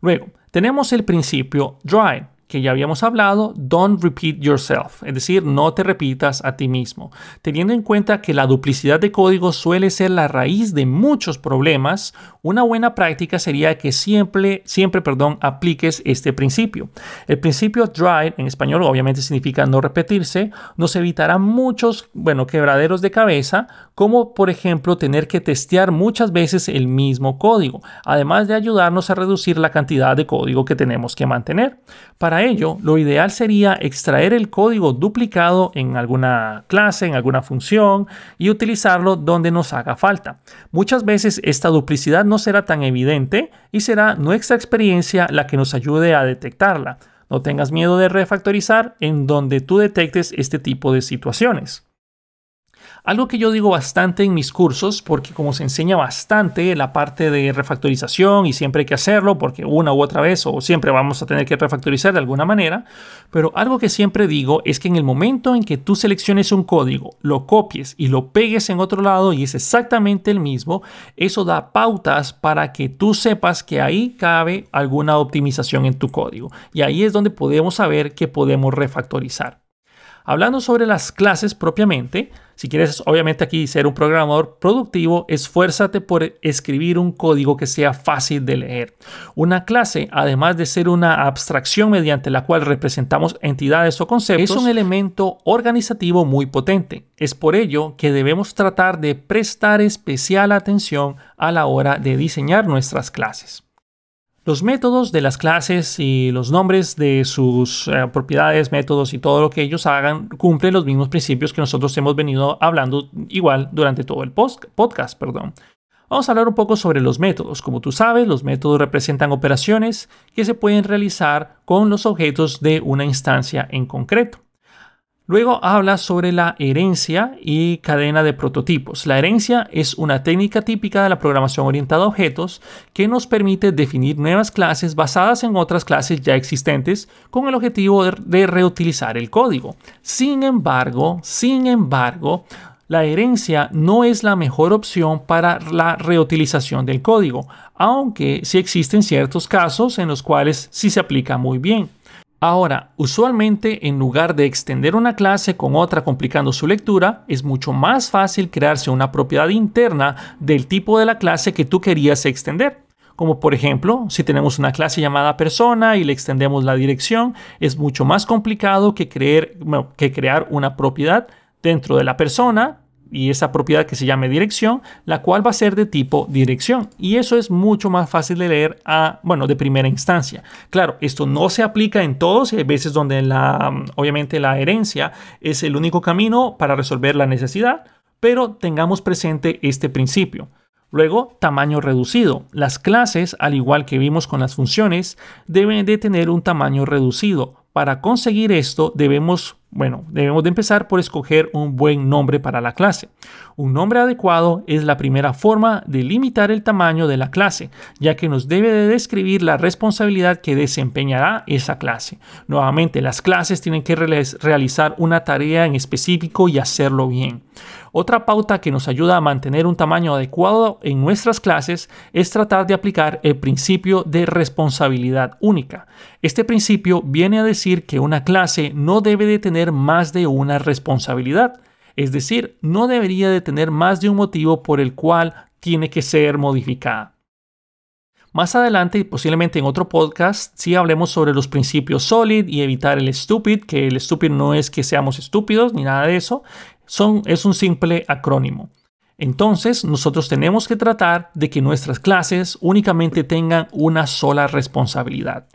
Luego, tenemos el principio dry, que ya habíamos hablado, don't repeat yourself, es decir, no te repitas a ti mismo. Teniendo en cuenta que la duplicidad de código suele ser la raíz de muchos problemas, una buena práctica sería que siempre, siempre, perdón, apliques este principio. El principio dry, en español obviamente significa no repetirse, nos evitará muchos, bueno, quebraderos de cabeza, como por ejemplo tener que testear muchas veces el mismo código, además de ayudarnos a reducir la cantidad de código que tenemos que mantener. Para para ello, lo ideal sería extraer el código duplicado en alguna clase, en alguna función y utilizarlo donde nos haga falta. Muchas veces esta duplicidad no será tan evidente y será nuestra experiencia la que nos ayude a detectarla. No tengas miedo de refactorizar en donde tú detectes este tipo de situaciones. Algo que yo digo bastante en mis cursos, porque como se enseña bastante la parte de refactorización y siempre hay que hacerlo, porque una u otra vez o siempre vamos a tener que refactorizar de alguna manera, pero algo que siempre digo es que en el momento en que tú selecciones un código, lo copies y lo pegues en otro lado y es exactamente el mismo, eso da pautas para que tú sepas que ahí cabe alguna optimización en tu código. Y ahí es donde podemos saber que podemos refactorizar. Hablando sobre las clases propiamente, si quieres obviamente aquí ser un programador productivo, esfuérzate por escribir un código que sea fácil de leer. Una clase, además de ser una abstracción mediante la cual representamos entidades o conceptos, es un elemento organizativo muy potente. Es por ello que debemos tratar de prestar especial atención a la hora de diseñar nuestras clases. Los métodos de las clases y los nombres de sus eh, propiedades, métodos y todo lo que ellos hagan cumplen los mismos principios que nosotros hemos venido hablando igual durante todo el podcast. Perdón. Vamos a hablar un poco sobre los métodos. Como tú sabes, los métodos representan operaciones que se pueden realizar con los objetos de una instancia en concreto. Luego habla sobre la herencia y cadena de prototipos. La herencia es una técnica típica de la programación orientada a objetos que nos permite definir nuevas clases basadas en otras clases ya existentes con el objetivo de reutilizar el código. Sin embargo, sin embargo, la herencia no es la mejor opción para la reutilización del código, aunque sí existen ciertos casos en los cuales sí se aplica muy bien. Ahora, usualmente en lugar de extender una clase con otra complicando su lectura, es mucho más fácil crearse una propiedad interna del tipo de la clase que tú querías extender. Como por ejemplo, si tenemos una clase llamada persona y le extendemos la dirección, es mucho más complicado que, que crear una propiedad dentro de la persona y esa propiedad que se llame dirección, la cual va a ser de tipo dirección. Y eso es mucho más fácil de leer a, bueno, de primera instancia. Claro, esto no se aplica en todos, hay veces donde la, obviamente la herencia es el único camino para resolver la necesidad, pero tengamos presente este principio. Luego, tamaño reducido. Las clases, al igual que vimos con las funciones, deben de tener un tamaño reducido. Para conseguir esto debemos bueno, debemos de empezar por escoger un buen nombre para la clase. Un nombre adecuado es la primera forma de limitar el tamaño de la clase, ya que nos debe de describir la responsabilidad que desempeñará esa clase. Nuevamente, las clases tienen que realizar una tarea en específico y hacerlo bien. Otra pauta que nos ayuda a mantener un tamaño adecuado en nuestras clases es tratar de aplicar el principio de responsabilidad única. Este principio viene a decir que una clase no debe de tener más de una responsabilidad, es decir, no debería de tener más de un motivo por el cual tiene que ser modificada. Más adelante, y posiblemente en otro podcast, sí hablemos sobre los principios SOLID y evitar el stupid, que el stupid no es que seamos estúpidos ni nada de eso, son, es un simple acrónimo. Entonces, nosotros tenemos que tratar de que nuestras clases únicamente tengan una sola responsabilidad.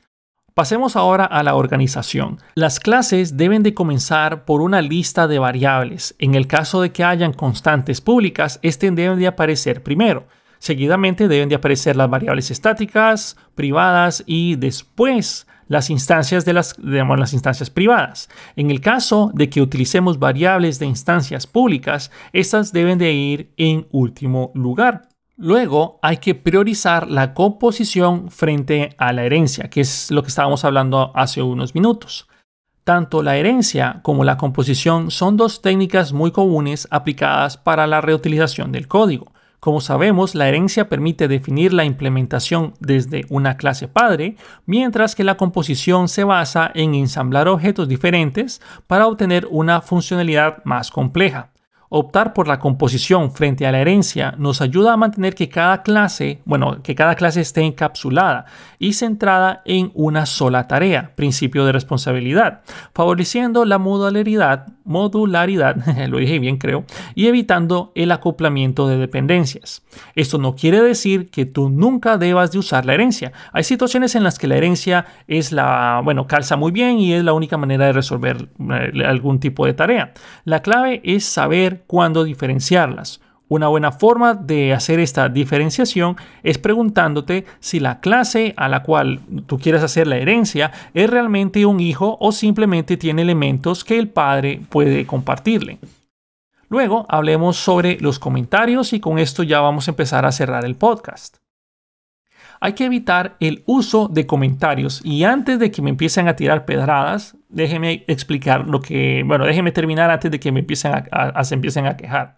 Pasemos ahora a la organización. Las clases deben de comenzar por una lista de variables. En el caso de que hayan constantes públicas, este deben de aparecer primero. Seguidamente deben de aparecer las variables estáticas, privadas y después las instancias de las, las instancias privadas. En el caso de que utilicemos variables de instancias públicas, estas deben de ir en último lugar. Luego hay que priorizar la composición frente a la herencia, que es lo que estábamos hablando hace unos minutos. Tanto la herencia como la composición son dos técnicas muy comunes aplicadas para la reutilización del código. Como sabemos, la herencia permite definir la implementación desde una clase padre, mientras que la composición se basa en ensamblar objetos diferentes para obtener una funcionalidad más compleja. Optar por la composición frente a la herencia nos ayuda a mantener que cada clase, bueno, que cada clase esté encapsulada y centrada en una sola tarea, principio de responsabilidad, favoreciendo la modularidad, modularidad, lo dije bien creo, y evitando el acoplamiento de dependencias. Esto no quiere decir que tú nunca debas de usar la herencia. Hay situaciones en las que la herencia es la, bueno, calza muy bien y es la única manera de resolver eh, algún tipo de tarea. La clave es saber cuándo diferenciarlas. Una buena forma de hacer esta diferenciación es preguntándote si la clase a la cual tú quieres hacer la herencia es realmente un hijo o simplemente tiene elementos que el padre puede compartirle. Luego hablemos sobre los comentarios y con esto ya vamos a empezar a cerrar el podcast. Hay que evitar el uso de comentarios y antes de que me empiecen a tirar pedradas, déjenme explicar lo que, bueno, déjenme terminar antes de que me empiecen a, se empiecen a quejar.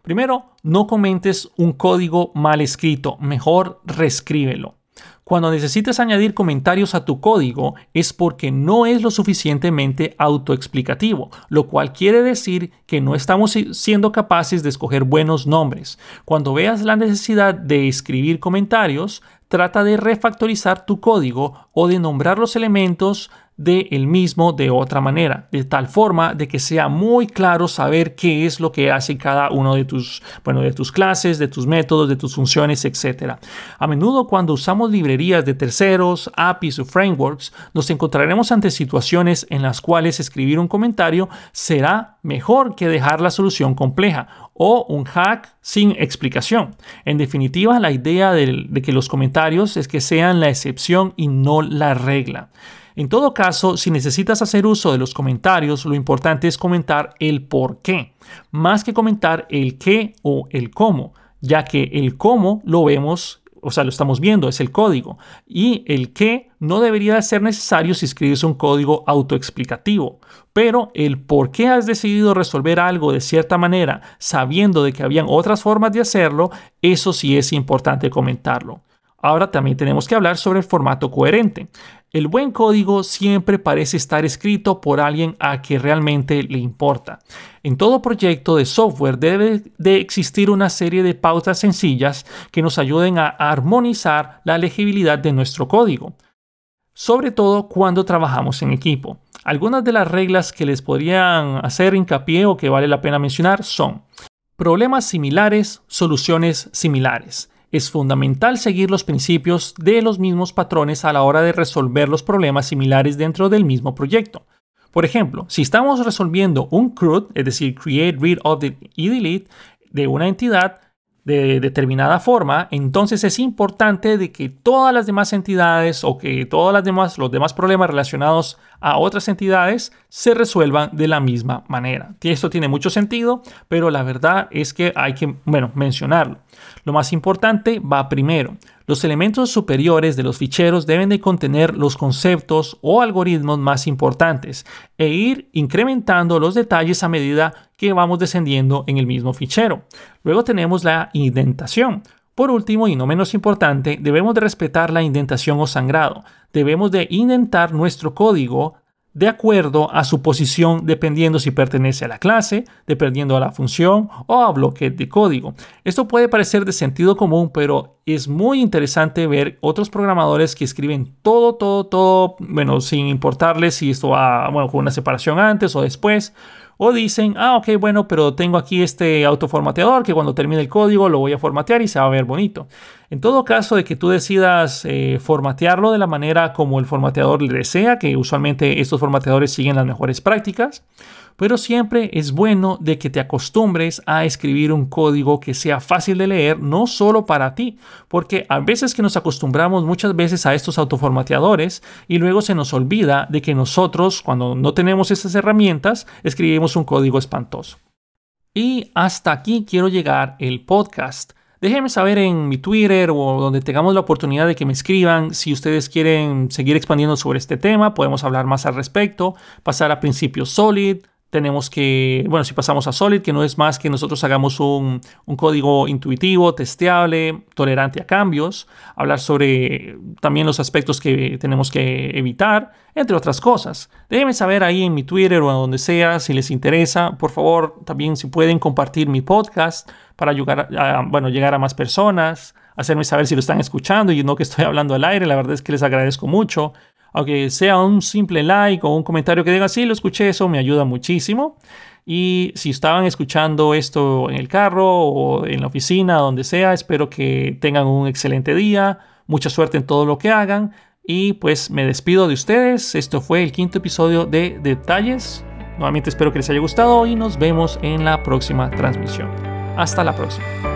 Primero, no comentes un código mal escrito, mejor reescríbelo. Cuando necesites añadir comentarios a tu código es porque no es lo suficientemente autoexplicativo, lo cual quiere decir que no estamos siendo capaces de escoger buenos nombres. Cuando veas la necesidad de escribir comentarios, trata de refactorizar tu código o de nombrar los elementos de el mismo de otra manera, de tal forma de que sea muy claro saber qué es lo que hace cada uno de tus, bueno, de tus clases, de tus métodos, de tus funciones, etc. A menudo cuando usamos librerías de terceros, APIs o frameworks, nos encontraremos ante situaciones en las cuales escribir un comentario será mejor que dejar la solución compleja o un hack sin explicación. En definitiva, la idea de, de que los comentarios es que sean la excepción y no la regla. En todo caso, si necesitas hacer uso de los comentarios, lo importante es comentar el por qué, más que comentar el qué o el cómo, ya que el cómo lo vemos, o sea, lo estamos viendo, es el código, y el qué no debería ser necesario si escribes un código autoexplicativo. Pero el por qué has decidido resolver algo de cierta manera, sabiendo de que habían otras formas de hacerlo, eso sí es importante comentarlo. Ahora también tenemos que hablar sobre el formato coherente. El buen código siempre parece estar escrito por alguien a que realmente le importa. En todo proyecto de software debe de existir una serie de pautas sencillas que nos ayuden a armonizar la legibilidad de nuestro código, sobre todo cuando trabajamos en equipo. Algunas de las reglas que les podrían hacer hincapié o que vale la pena mencionar son problemas similares, soluciones similares es fundamental seguir los principios de los mismos patrones a la hora de resolver los problemas similares dentro del mismo proyecto. Por ejemplo, si estamos resolviendo un CRUD, es decir, Create, Read, Update y Delete, de una entidad, de determinada forma, entonces es importante de que todas las demás entidades o que todos los demás problemas relacionados a otras entidades se resuelvan de la misma manera. Esto tiene mucho sentido, pero la verdad es que hay que, bueno, mencionarlo. Lo más importante va primero. Los elementos superiores de los ficheros deben de contener los conceptos o algoritmos más importantes e ir incrementando los detalles a medida que vamos descendiendo en el mismo fichero. Luego tenemos la indentación. Por último, y no menos importante, debemos de respetar la indentación o sangrado. Debemos de indentar nuestro código de acuerdo a su posición dependiendo si pertenece a la clase, dependiendo a la función o a bloque de código. Esto puede parecer de sentido común, pero es muy interesante ver otros programadores que escriben todo, todo, todo, bueno, sin importarles si esto va, bueno, con una separación antes o después o dicen, ah, ok, bueno, pero tengo aquí este autoformateador que cuando termine el código lo voy a formatear y se va a ver bonito. En todo caso de que tú decidas eh, formatearlo de la manera como el formateador le desea, que usualmente estos formateadores siguen las mejores prácticas, pero siempre es bueno de que te acostumbres a escribir un código que sea fácil de leer, no solo para ti, porque a veces que nos acostumbramos muchas veces a estos autoformateadores y luego se nos olvida de que nosotros, cuando no tenemos esas herramientas, escribimos un código espantoso. Y hasta aquí quiero llegar el podcast. Déjenme saber en mi Twitter o donde tengamos la oportunidad de que me escriban si ustedes quieren seguir expandiendo sobre este tema, podemos hablar más al respecto, pasar a principios Solid, tenemos que, bueno, si pasamos a Solid, que no es más que nosotros hagamos un, código intuitivo, testeable, tolerante a cambios, hablar sobre también los aspectos que tenemos que evitar, entre otras cosas. Déjenme saber ahí en mi Twitter o donde sea si les interesa. Por favor, también si pueden compartir mi podcast para ayudar a, bueno, llegar a más personas, hacerme saber si lo están escuchando y no que estoy hablando al aire. La verdad es que les agradezco mucho aunque sea un simple like o un comentario que diga, sí, lo escuché, eso me ayuda muchísimo. Y si estaban escuchando esto en el carro o en la oficina, donde sea, espero que tengan un excelente día, mucha suerte en todo lo que hagan. Y pues me despido de ustedes. Esto fue el quinto episodio de Detalles. Nuevamente espero que les haya gustado y nos vemos en la próxima transmisión. Hasta la próxima.